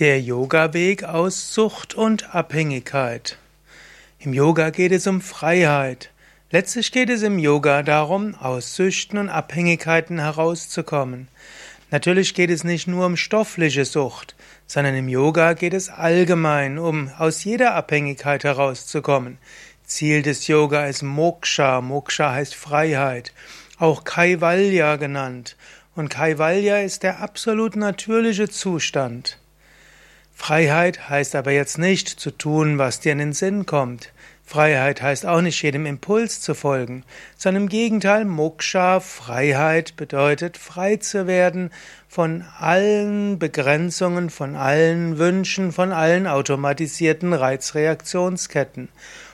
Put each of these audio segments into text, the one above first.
Der Yoga-Weg aus Sucht und Abhängigkeit. Im Yoga geht es um Freiheit. Letztlich geht es im Yoga darum, aus Süchten und Abhängigkeiten herauszukommen. Natürlich geht es nicht nur um stoffliche Sucht, sondern im Yoga geht es allgemein um aus jeder Abhängigkeit herauszukommen. Ziel des Yoga ist Moksha. Moksha heißt Freiheit. Auch Kaivalya genannt. Und Kaivalya ist der absolut natürliche Zustand. Freiheit heißt aber jetzt nicht zu tun, was dir in den Sinn kommt. Freiheit heißt auch nicht jedem Impuls zu folgen, sondern im Gegenteil, Moksha, Freiheit bedeutet frei zu werden von allen Begrenzungen, von allen Wünschen, von allen automatisierten Reizreaktionsketten.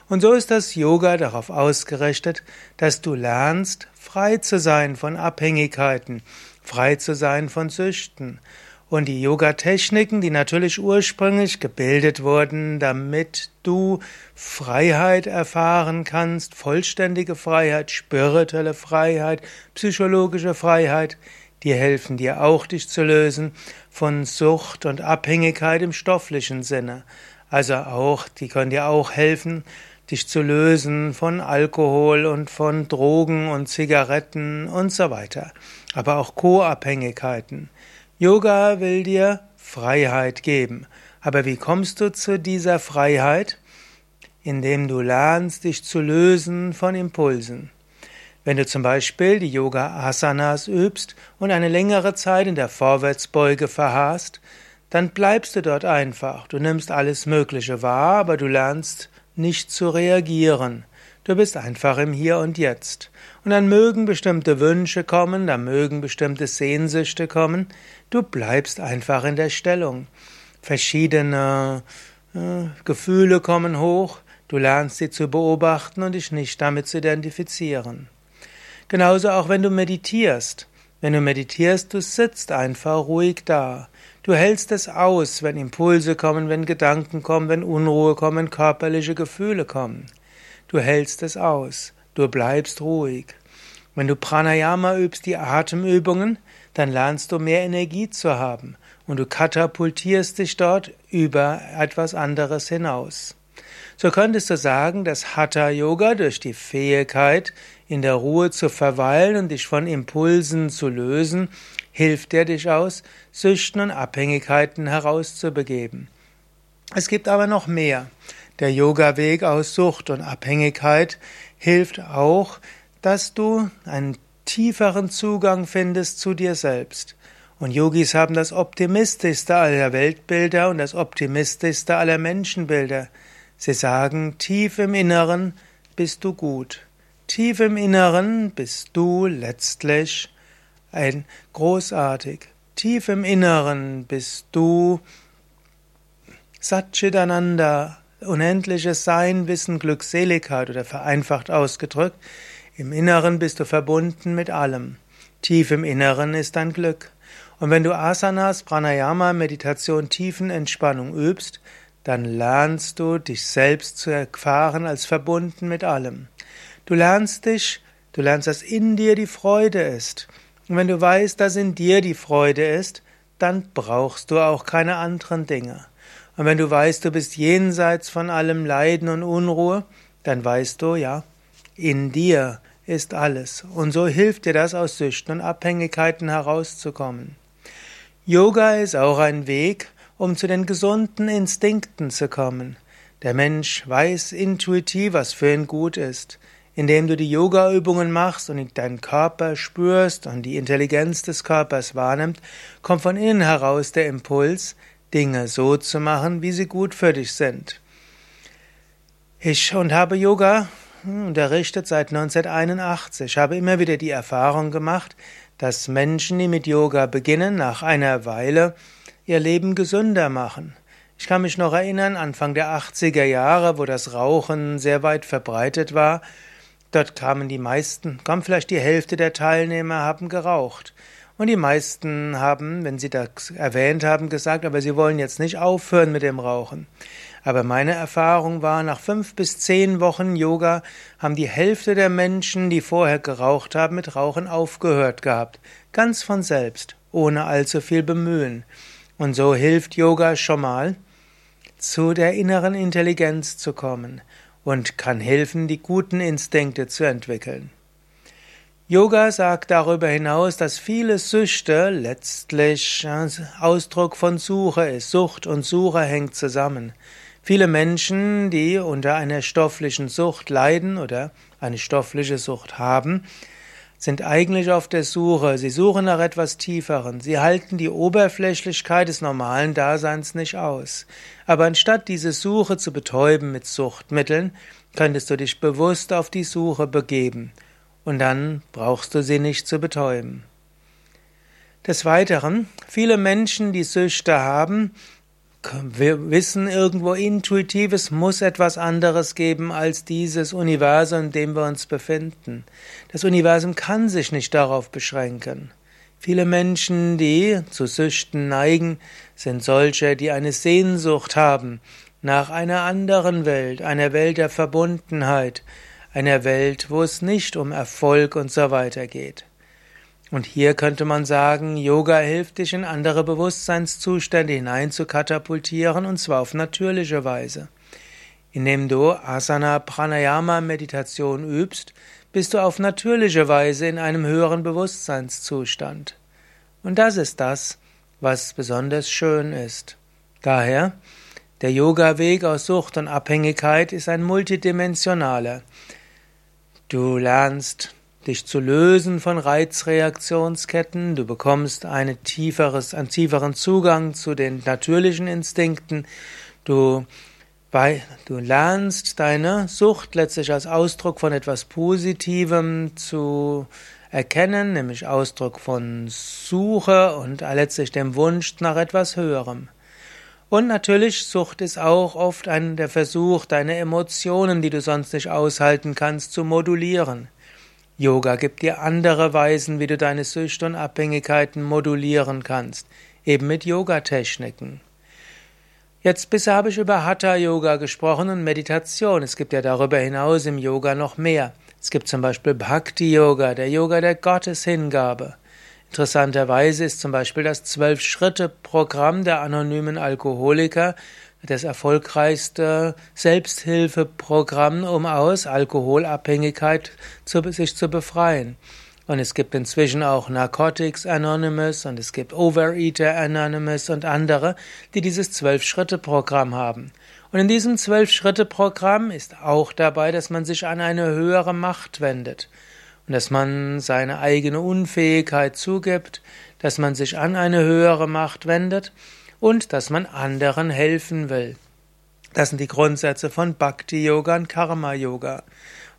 Und so ist das Yoga darauf ausgerichtet, dass du lernst, frei zu sein von Abhängigkeiten, frei zu sein von Süchten. Und die Yoga-Techniken, die natürlich ursprünglich gebildet wurden, damit du Freiheit erfahren kannst, vollständige Freiheit, spirituelle Freiheit, psychologische Freiheit, die helfen dir auch, dich zu lösen von Sucht und Abhängigkeit im stofflichen Sinne. Also auch, die können dir auch helfen, dich zu lösen von Alkohol und von Drogen und Zigaretten und so weiter. Aber auch Co-Abhängigkeiten. Yoga will dir Freiheit geben. Aber wie kommst du zu dieser Freiheit? Indem du lernst, dich zu lösen von Impulsen. Wenn du zum Beispiel die Yoga-Asanas übst und eine längere Zeit in der Vorwärtsbeuge verharrst, dann bleibst du dort einfach. Du nimmst alles Mögliche wahr, aber du lernst nicht zu reagieren. Du bist einfach im Hier und Jetzt. Und dann mögen bestimmte Wünsche kommen, dann mögen bestimmte Sehnsüchte kommen. Du bleibst einfach in der Stellung. Verschiedene äh, Gefühle kommen hoch. Du lernst sie zu beobachten und dich nicht damit zu identifizieren. Genauso auch wenn du meditierst. Wenn du meditierst, du sitzt einfach ruhig da. Du hältst es aus, wenn Impulse kommen, wenn Gedanken kommen, wenn Unruhe kommen, körperliche Gefühle kommen. Du hältst es aus, du bleibst ruhig. Wenn du Pranayama übst, die Atemübungen, dann lernst du mehr Energie zu haben und du katapultierst dich dort über etwas anderes hinaus. So könntest du sagen, dass Hatha Yoga durch die Fähigkeit, in der Ruhe zu verweilen und dich von Impulsen zu lösen, hilft dir dich aus Süchten und Abhängigkeiten herauszubegeben. Es gibt aber noch mehr. Der Yoga-Weg aus Sucht und Abhängigkeit hilft auch, dass du einen tieferen Zugang findest zu dir selbst. Und Yogis haben das optimistischste aller Weltbilder und das optimistischste aller Menschenbilder. Sie sagen, tief im Inneren bist du gut. Tief im Inneren bist du letztlich ein großartig. Tief im Inneren bist du Satchitananda, unendliches Sein, Wissen, Glückseligkeit oder vereinfacht ausgedrückt, im Inneren bist du verbunden mit allem. Tief im Inneren ist dein Glück. Und wenn du Asanas, Pranayama, Meditation, Tiefenentspannung übst, dann lernst du dich selbst zu erfahren als verbunden mit allem. Du lernst dich, du lernst, dass in dir die Freude ist. Und wenn du weißt, dass in dir die Freude ist, dann brauchst du auch keine anderen Dinge. Und wenn du weißt, du bist jenseits von allem Leiden und Unruhe, dann weißt du, ja, in dir ist alles. Und so hilft dir das, aus Süchten und Abhängigkeiten herauszukommen. Yoga ist auch ein Weg, um zu den gesunden Instinkten zu kommen. Der Mensch weiß intuitiv, was für ihn gut ist. Indem du die Yoga-Übungen machst und deinen Körper spürst und die Intelligenz des Körpers wahrnimmst, kommt von innen heraus der Impuls, Dinge so zu machen, wie sie gut für dich sind. Ich und habe Yoga unterrichtet seit 1981. Ich habe immer wieder die Erfahrung gemacht, dass Menschen, die mit Yoga beginnen, nach einer Weile ihr Leben gesünder machen. Ich kann mich noch erinnern, Anfang der 80er Jahre, wo das Rauchen sehr weit verbreitet war, dort kamen die meisten, kam vielleicht die Hälfte der Teilnehmer, haben geraucht. Und die meisten haben, wenn sie das erwähnt haben, gesagt, aber sie wollen jetzt nicht aufhören mit dem Rauchen. Aber meine Erfahrung war, nach fünf bis zehn Wochen Yoga haben die Hälfte der Menschen, die vorher geraucht haben, mit Rauchen aufgehört gehabt. Ganz von selbst, ohne allzu viel Bemühen. Und so hilft Yoga schon mal, zu der inneren Intelligenz zu kommen und kann helfen, die guten Instinkte zu entwickeln. Yoga sagt darüber hinaus, dass viele Süchte letztlich Ausdruck von Suche ist. Sucht und Suche hängt zusammen. Viele Menschen, die unter einer stofflichen Sucht leiden oder eine stoffliche Sucht haben, sind eigentlich auf der Suche. Sie suchen nach etwas Tieferen. Sie halten die Oberflächlichkeit des normalen Daseins nicht aus. Aber anstatt diese Suche zu betäuben mit Suchtmitteln, könntest du dich bewusst auf die Suche begeben. Und dann brauchst du sie nicht zu betäuben. Des Weiteren, viele Menschen, die Süchte haben, wir wissen irgendwo intuitiv, es muss etwas anderes geben als dieses Universum, in dem wir uns befinden. Das Universum kann sich nicht darauf beschränken. Viele Menschen, die zu Süchten neigen, sind solche, die eine Sehnsucht haben nach einer anderen Welt, einer Welt der Verbundenheit, einer Welt, wo es nicht um Erfolg und so weiter geht. Und hier könnte man sagen, Yoga hilft dich in andere Bewusstseinszustände hinein zu katapultieren und zwar auf natürliche Weise. Indem du Asana Pranayama Meditation übst, bist du auf natürliche Weise in einem höheren Bewusstseinszustand. Und das ist das, was besonders schön ist. Daher, der Yoga-Weg aus Sucht und Abhängigkeit ist ein multidimensionaler. Du lernst dich zu lösen von Reizreaktionsketten, du bekommst eine tieferes, einen tieferen Zugang zu den natürlichen Instinkten, du, du lernst deine Sucht letztlich als Ausdruck von etwas Positivem zu erkennen, nämlich Ausdruck von Suche und letztlich dem Wunsch nach etwas Höherem. Und natürlich, Sucht ist auch oft ein, der Versuch, deine Emotionen, die du sonst nicht aushalten kannst, zu modulieren. Yoga gibt dir andere Weisen, wie du deine Süchte und Abhängigkeiten modulieren kannst, eben mit Yoga-Techniken. Jetzt bisher habe ich über Hatha-Yoga gesprochen und Meditation. Es gibt ja darüber hinaus im Yoga noch mehr. Es gibt zum Beispiel Bhakti-Yoga, der Yoga der Gotteshingabe. Interessanterweise ist zum Beispiel das Zwölf-Schritte-Programm der anonymen Alkoholiker das erfolgreichste Selbsthilfeprogramm, um aus Alkoholabhängigkeit zu, sich zu befreien. Und es gibt inzwischen auch Narcotics Anonymous und es gibt Overeater Anonymous und andere, die dieses Zwölf-Schritte-Programm haben. Und in diesem Zwölf-Schritte-Programm ist auch dabei, dass man sich an eine höhere Macht wendet und dass man seine eigene Unfähigkeit zugibt, dass man sich an eine höhere Macht wendet und dass man anderen helfen will. Das sind die Grundsätze von Bhakti Yoga und Karma Yoga.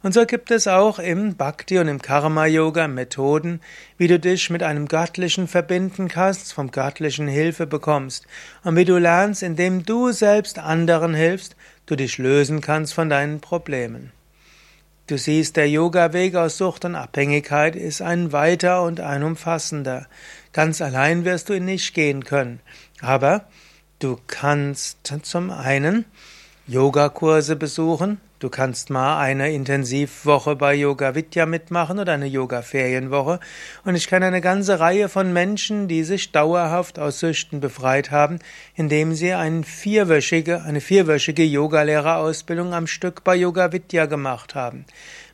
Und so gibt es auch im Bhakti und im Karma Yoga Methoden, wie du dich mit einem Göttlichen verbinden kannst, vom Göttlichen Hilfe bekommst und wie du lernst, indem du selbst anderen hilfst, du dich lösen kannst von deinen Problemen. Du siehst, der Yoga-Weg aus Sucht und Abhängigkeit ist ein weiter und ein umfassender. Ganz allein wirst du ihn nicht gehen können. Aber du kannst zum einen Yogakurse besuchen, du kannst mal eine Intensivwoche bei Yoga Vidya mitmachen oder eine Yoga Ferienwoche und ich kenne eine ganze Reihe von Menschen, die sich dauerhaft aus Süchten befreit haben, indem sie eine vierwöchige, eine vierwöchige Yogalehrerausbildung am Stück bei Yoga Vidya gemacht haben.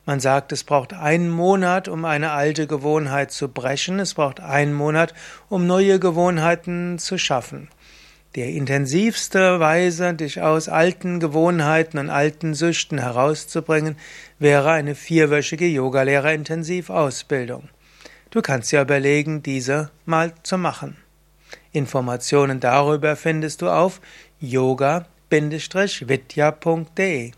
Man sagt, es braucht einen Monat, um eine alte Gewohnheit zu brechen. Es braucht einen Monat, um neue Gewohnheiten zu schaffen. Die intensivste Weise, dich aus alten Gewohnheiten und alten Süchten herauszubringen, wäre eine vierwöchige Yogalehrer-Intensivausbildung. Du kannst ja überlegen, diese mal zu machen. Informationen darüber findest du auf yoga-vidya.de